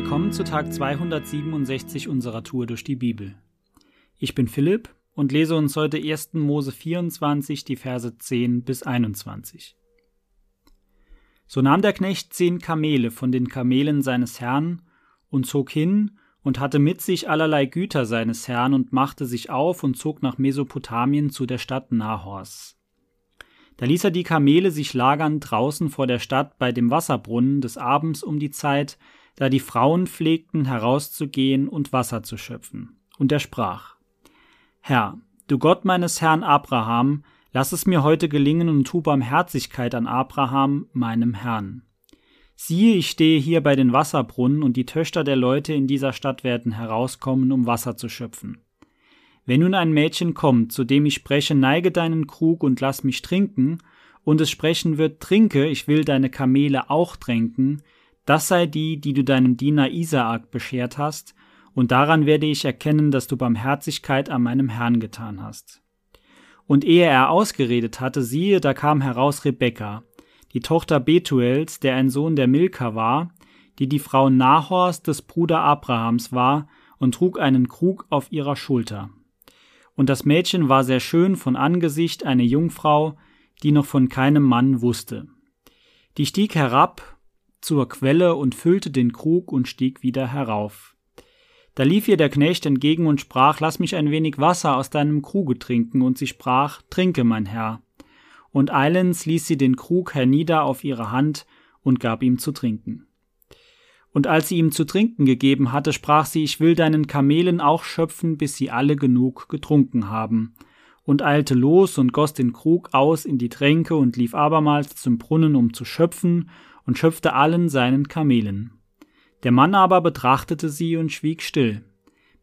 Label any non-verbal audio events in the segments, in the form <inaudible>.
Willkommen zu Tag 267 unserer Tour durch die Bibel. Ich bin Philipp und lese uns heute 1. Mose 24, die Verse 10 bis 21. So nahm der Knecht zehn Kamele von den Kamelen seines Herrn und zog hin und hatte mit sich allerlei Güter seines Herrn und machte sich auf und zog nach Mesopotamien zu der Stadt Nahors. Da ließ er die Kamele sich lagern draußen vor der Stadt bei dem Wasserbrunnen des Abends um die Zeit, da die Frauen pflegten herauszugehen und Wasser zu schöpfen. Und er sprach Herr, du Gott meines Herrn Abraham, lass es mir heute gelingen und tu Barmherzigkeit an Abraham, meinem Herrn. Siehe, ich stehe hier bei den Wasserbrunnen, und die Töchter der Leute in dieser Stadt werden herauskommen, um Wasser zu schöpfen. Wenn nun ein Mädchen kommt, zu dem ich spreche, neige deinen Krug und lass mich trinken, und es sprechen wird, trinke, ich will deine Kamele auch tränken, das sei die, die du deinem Diener Isaak beschert hast, und daran werde ich erkennen, dass du Barmherzigkeit an meinem Herrn getan hast. Und ehe er ausgeredet hatte, siehe, da kam heraus Rebekka, die Tochter Betuels, der ein Sohn der Milka war, die die Frau Nahors des Bruder Abrahams war, und trug einen Krug auf ihrer Schulter. Und das Mädchen war sehr schön von Angesicht, eine Jungfrau, die noch von keinem Mann wusste. Die stieg herab zur Quelle und füllte den Krug und stieg wieder herauf. Da lief ihr der Knecht entgegen und sprach, Lass mich ein wenig Wasser aus deinem Kruge trinken, und sie sprach, Trinke, mein Herr. Und eilends ließ sie den Krug hernieder auf ihre Hand und gab ihm zu trinken. Und als sie ihm zu trinken gegeben hatte, sprach sie, ich will deinen Kamelen auch schöpfen, bis sie alle genug getrunken haben, und eilte los und goss den Krug aus in die Tränke und lief abermals zum Brunnen, um zu schöpfen, und schöpfte allen seinen Kamelen. Der Mann aber betrachtete sie und schwieg still,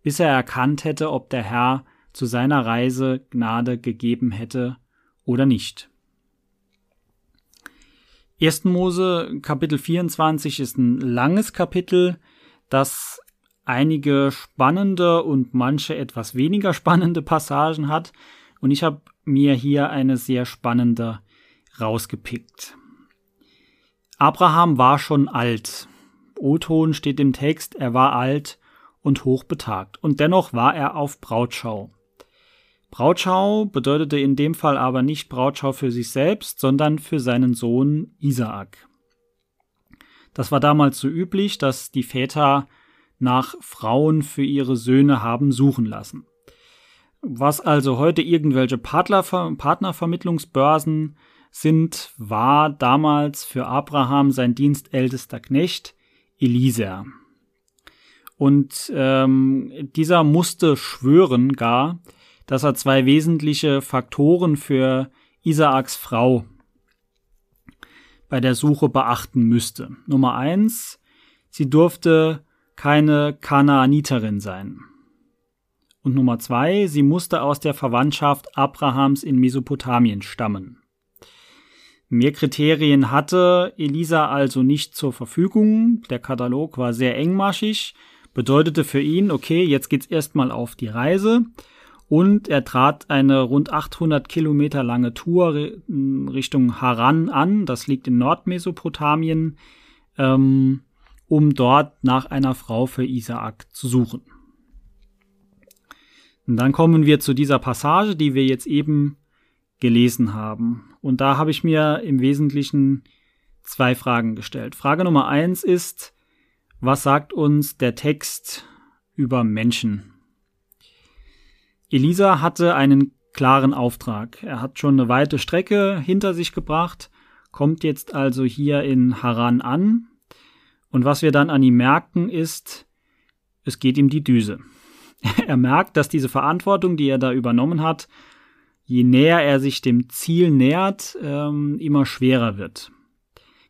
bis er erkannt hätte, ob der Herr zu seiner Reise Gnade gegeben hätte oder nicht. 1. Mose Kapitel 24 ist ein langes Kapitel, das einige spannende und manche etwas weniger spannende Passagen hat. Und ich habe mir hier eine sehr spannende rausgepickt. Abraham war schon alt. O-Ton steht im Text, er war alt und hochbetagt. Und dennoch war er auf Brautschau. Brautschau bedeutete in dem Fall aber nicht Brautschau für sich selbst, sondern für seinen Sohn Isaak. Das war damals so üblich, dass die Väter nach Frauen für ihre Söhne haben suchen lassen. Was also heute irgendwelche Partnerver Partnervermittlungsbörsen sind, war damals für Abraham sein dienstältester Knecht Elisa. Und ähm, dieser musste schwören gar, dass er zwei wesentliche Faktoren für Isaaks Frau bei der Suche beachten müsste. Nummer eins, sie durfte keine Kanaaniterin sein. Und Nummer zwei, sie musste aus der Verwandtschaft Abrahams in Mesopotamien stammen. Mehr Kriterien hatte Elisa also nicht zur Verfügung. Der Katalog war sehr engmaschig, bedeutete für ihn, okay, jetzt geht's erstmal auf die Reise und er trat eine rund 800 Kilometer lange Tour Richtung Haran an, das liegt in Nordmesopotamien, ähm, um dort nach einer Frau für Isaak zu suchen. Und dann kommen wir zu dieser Passage, die wir jetzt eben gelesen haben. Und da habe ich mir im Wesentlichen zwei Fragen gestellt. Frage Nummer eins ist, was sagt uns der Text über Menschen? Elisa hatte einen klaren Auftrag. Er hat schon eine weite Strecke hinter sich gebracht, kommt jetzt also hier in Haran an. Und was wir dann an ihm merken, ist, es geht ihm die Düse. <laughs> Er merkt, dass diese Verantwortung, die er da übernommen hat, je näher er sich dem Ziel nähert, ähm, immer schwerer wird.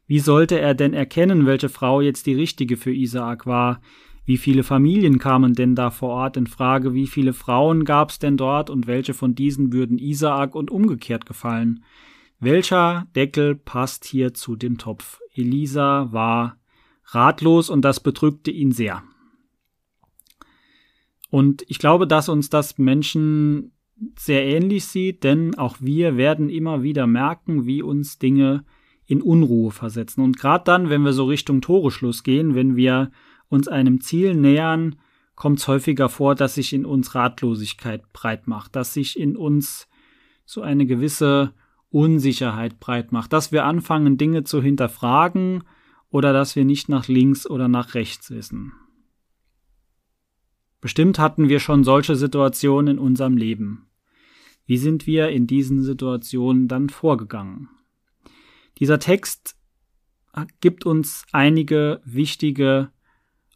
Wie sollte er denn erkennen, welche Frau jetzt die richtige für Isaak war? Wie viele Familien kamen denn da vor Ort in Frage? Wie viele Frauen gab es denn dort und welche von diesen würden Isaak und umgekehrt gefallen? Welcher Deckel passt hier zu dem Topf? Elisa war ratlos und das bedrückte ihn sehr. Und ich glaube, dass uns das Menschen sehr ähnlich sieht, denn auch wir werden immer wieder merken, wie uns Dinge in Unruhe versetzen. Und gerade dann, wenn wir so Richtung Toreschluss gehen, wenn wir uns einem Ziel nähern, kommt es häufiger vor, dass sich in uns Ratlosigkeit breit macht, dass sich in uns so eine gewisse Unsicherheit breit macht, dass wir anfangen, Dinge zu hinterfragen oder dass wir nicht nach links oder nach rechts wissen. Bestimmt hatten wir schon solche Situationen in unserem Leben. Wie sind wir in diesen Situationen dann vorgegangen? Dieser Text gibt uns einige wichtige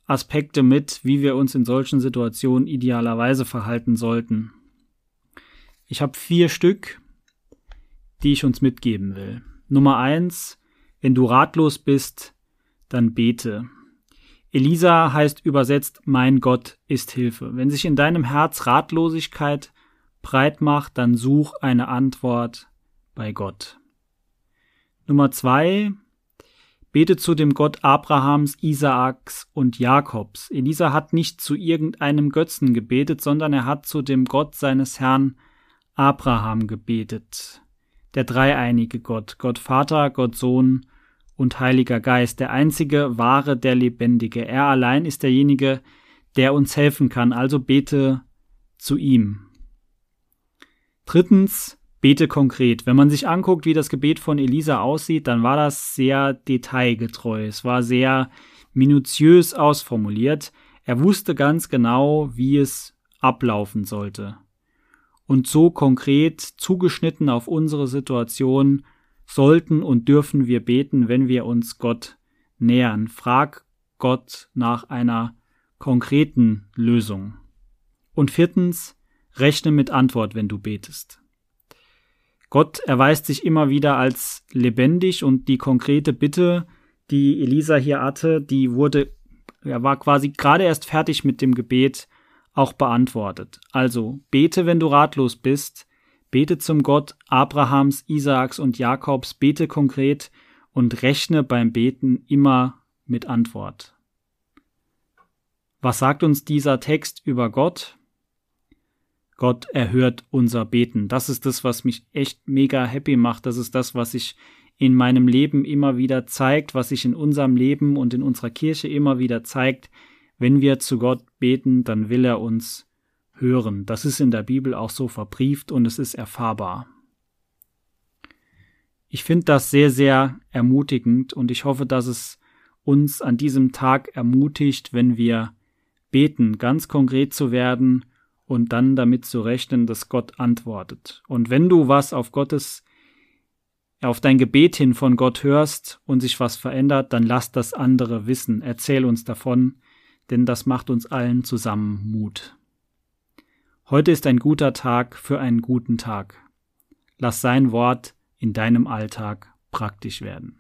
Aspekte mit, wie wir uns in solchen Situationen idealerweise verhalten sollten. Ich habe vier Stück, die ich uns mitgeben will. Nummer eins, wenn du ratlos bist, dann bete. Elisa heißt übersetzt, mein Gott ist Hilfe. Wenn sich in deinem Herz Ratlosigkeit breit macht, dann such eine Antwort bei Gott. Nummer zwei, bete zu dem Gott Abrahams, Isaaks und Jakobs. Elisa hat nicht zu irgendeinem Götzen gebetet, sondern er hat zu dem Gott seines Herrn Abraham gebetet. Der dreieinige Gott, Gott Vater, Gott Sohn und Heiliger Geist, der einzige wahre, der Lebendige. Er allein ist derjenige, der uns helfen kann, also bete zu ihm. Drittens, bete konkret. Wenn man sich anguckt, wie das Gebet von Elisa aussieht, dann war das sehr detailgetreu. Es war sehr minutiös ausformuliert. Er wusste ganz genau, wie es ablaufen sollte. Und so konkret zugeschnitten auf unsere Situation sollten und dürfen wir beten, wenn wir uns Gott nähern. Frag Gott nach einer konkreten Lösung. Und viertens, rechne mit Antwort, wenn du betest. Gott erweist sich immer wieder als lebendig und die konkrete Bitte, die Elisa hier hatte, die wurde, er war quasi gerade erst fertig mit dem Gebet auch beantwortet. Also bete, wenn du ratlos bist, bete zum Gott Abrahams, Isaaks und Jakobs, bete konkret und rechne beim Beten immer mit Antwort. Was sagt uns dieser Text über Gott? Gott erhört unser Beten. Das ist das, was mich echt mega happy macht. Das ist das, was sich in meinem Leben immer wieder zeigt, was sich in unserem Leben und in unserer Kirche immer wieder zeigt. Wenn wir zu Gott beten, dann will er uns hören. Das ist in der Bibel auch so verbrieft und es ist erfahrbar. Ich finde das sehr, sehr ermutigend und ich hoffe, dass es uns an diesem Tag ermutigt, wenn wir beten, ganz konkret zu werden und dann damit zu rechnen, dass Gott antwortet. Und wenn du was auf Gottes, auf dein Gebet hin von Gott hörst und sich was verändert, dann lass das andere wissen. Erzähl uns davon, denn das macht uns allen zusammen Mut. Heute ist ein guter Tag für einen guten Tag. Lass sein Wort in deinem Alltag praktisch werden.